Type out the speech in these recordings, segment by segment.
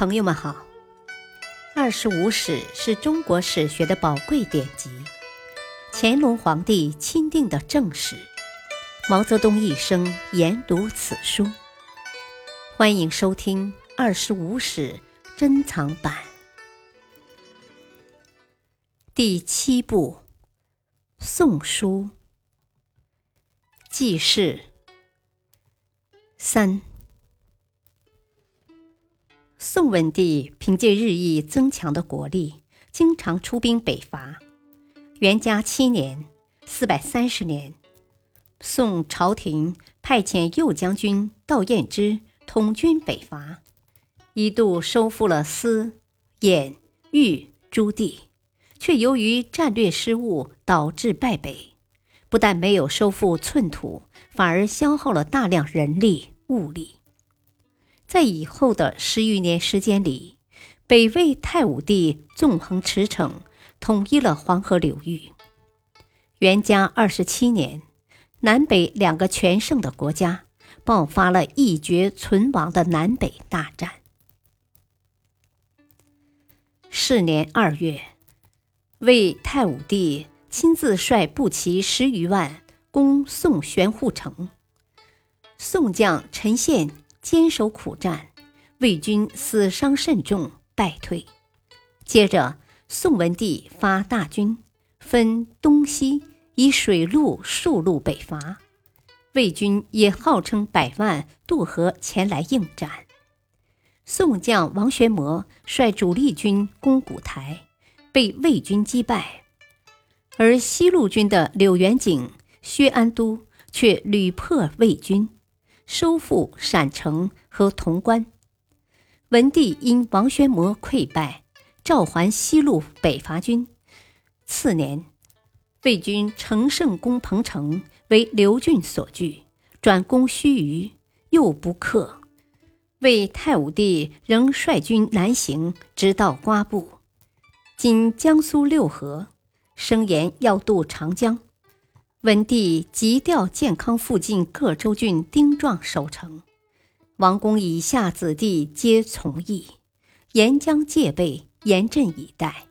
朋友们好，《二十五史》是中国史学的宝贵典籍，乾隆皇帝钦定的正史，毛泽东一生研读此书。欢迎收听《二十五史》珍藏版第七部《宋书》记事三。宋文帝凭借日益增强的国力，经常出兵北伐。元嘉七年（四百三十年），宋朝廷派遣右将军赵彦之统军北伐，一度收复了司、兖、豫诸地，却由于战略失误导致败北。不但没有收复寸土，反而消耗了大量人力物力。在以后的十余年时间里，北魏太武帝纵横驰骋，统一了黄河流域。元嘉二十七年，南北两个全盛的国家爆发了一决存亡的南北大战。是年二月，魏太武帝亲自率步骑十余万攻宋玄户城，宋将陈宪。坚守苦战，魏军死伤甚重，败退。接着，宋文帝发大军，分东西以水陆数路北伐。魏军也号称百万渡河前来应战。宋将王玄谟率主力军攻古台，被魏军击败，而西路军的柳元景、薛安都却屡破魏军。收复陕城和潼关，文帝因王玄谟溃败，召还西路北伐军。次年，魏军乘胜攻彭城，为刘俊所据，转攻盱眙，又不克。魏太武帝仍率军南行，直到瓜埠（今江苏六合），声言要渡长江。文帝急调建康附近各州郡丁壮守城，王公以下子弟皆从议，沿江戒备，严阵以待。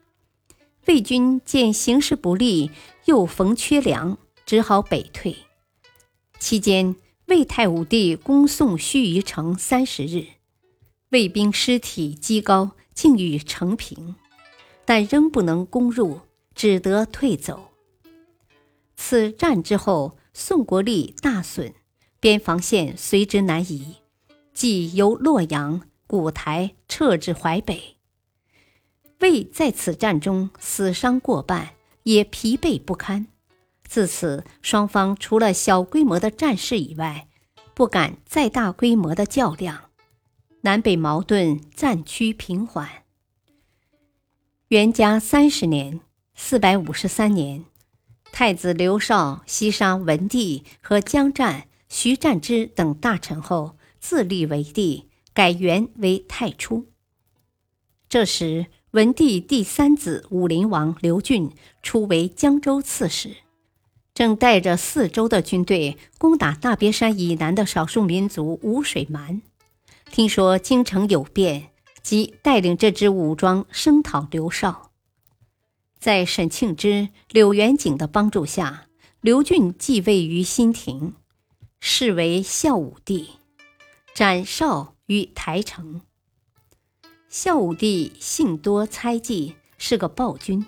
魏军见形势不利，又逢缺粮，只好北退。期间，魏太武帝攻宋盱眙城三十日，魏兵尸体积高，竟欲城平，但仍不能攻入，只得退走。此战之后，宋国力大损，边防线随之南移，即由洛阳、古台撤至淮北。魏在此战中死伤过半，也疲惫不堪。自此，双方除了小规模的战事以外，不敢再大规模的较量，南北矛盾暂趋平缓。元嘉三十年（四百五十三年）。太子刘绍西杀文帝和江战、徐战之等大臣后，自立为帝，改元为太初。这时，文帝第三子武陵王刘俊初为江州刺史，正带着四周的军队攻打大别山以南的少数民族吴水蛮。听说京城有变，即带领这支武装声讨刘绍。在沈庆之、柳元景的帮助下，刘俊继位于新亭，是为孝武帝，斩绍于台城。孝武帝性多猜忌，是个暴君。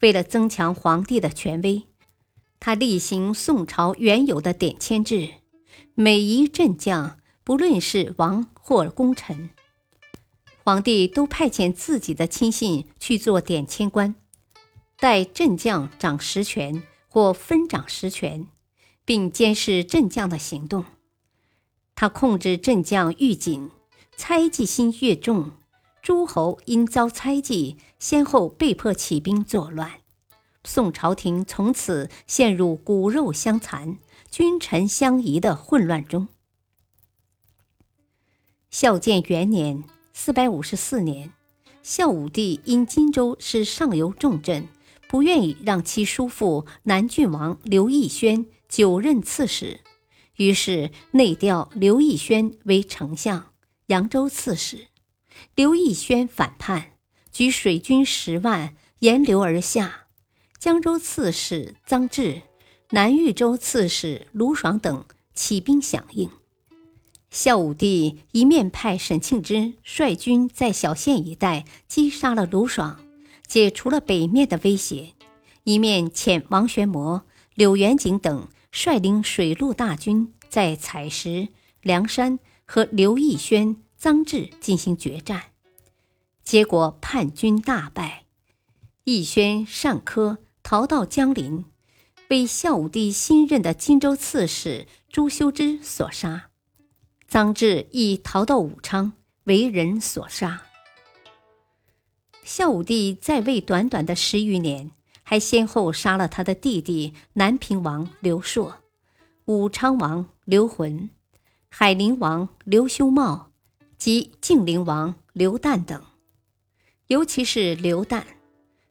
为了增强皇帝的权威，他厉行宋朝原有的典签制，每一镇将，不论是王或功臣，皇帝都派遣自己的亲信去做典签官。代镇将掌实权或分掌实权，并监视镇将的行动。他控制镇将愈紧，猜忌心越重。诸侯因遭猜忌，先后被迫起兵作乱。宋朝廷从此陷入骨肉相残、君臣相疑的混乱中。孝建元年（四百五十四年），孝武帝因荆州是上游重镇。不愿意让其叔父南郡王刘义轩久任刺史，于是内调刘义轩为丞相、扬州刺史，刘义轩反叛，举水军十万沿流而下。江州刺史臧质、南豫州刺史卢爽等起兵响应。孝武帝一面派沈庆之率军在小县一带击杀了卢爽，解除了北面的威胁，一面遣王玄谟、柳元景等率领水陆大军在采石、梁山和刘义轩、臧质进行决战。结果叛军大败，义轩、尚科逃到江陵，被孝武帝新任的荆州刺史朱修之所杀。臧质亦逃到武昌，为人所杀。孝武帝在位短短的十余年，还先后杀了他的弟弟南平王刘硕、武昌王刘浑、海陵王刘修茂及晋陵王刘旦等。尤其是刘旦，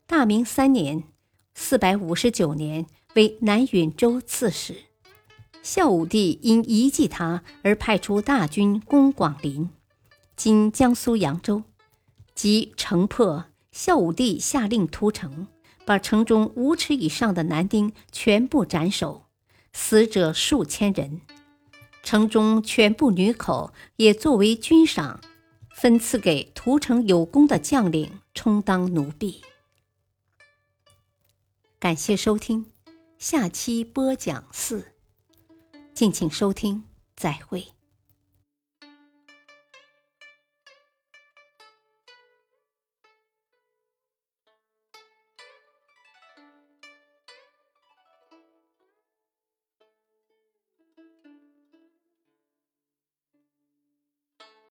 大明三年（四百五十九年）为南允州刺史。孝武帝因遗迹他而派出大军攻广陵（今江苏扬州），即城破。孝武帝下令屠城，把城中五尺以上的男丁全部斩首，死者数千人。城中全部女口也作为军赏。分赐给屠城有功的将领充当奴婢。感谢收听，下期播讲四，敬请收听，再会。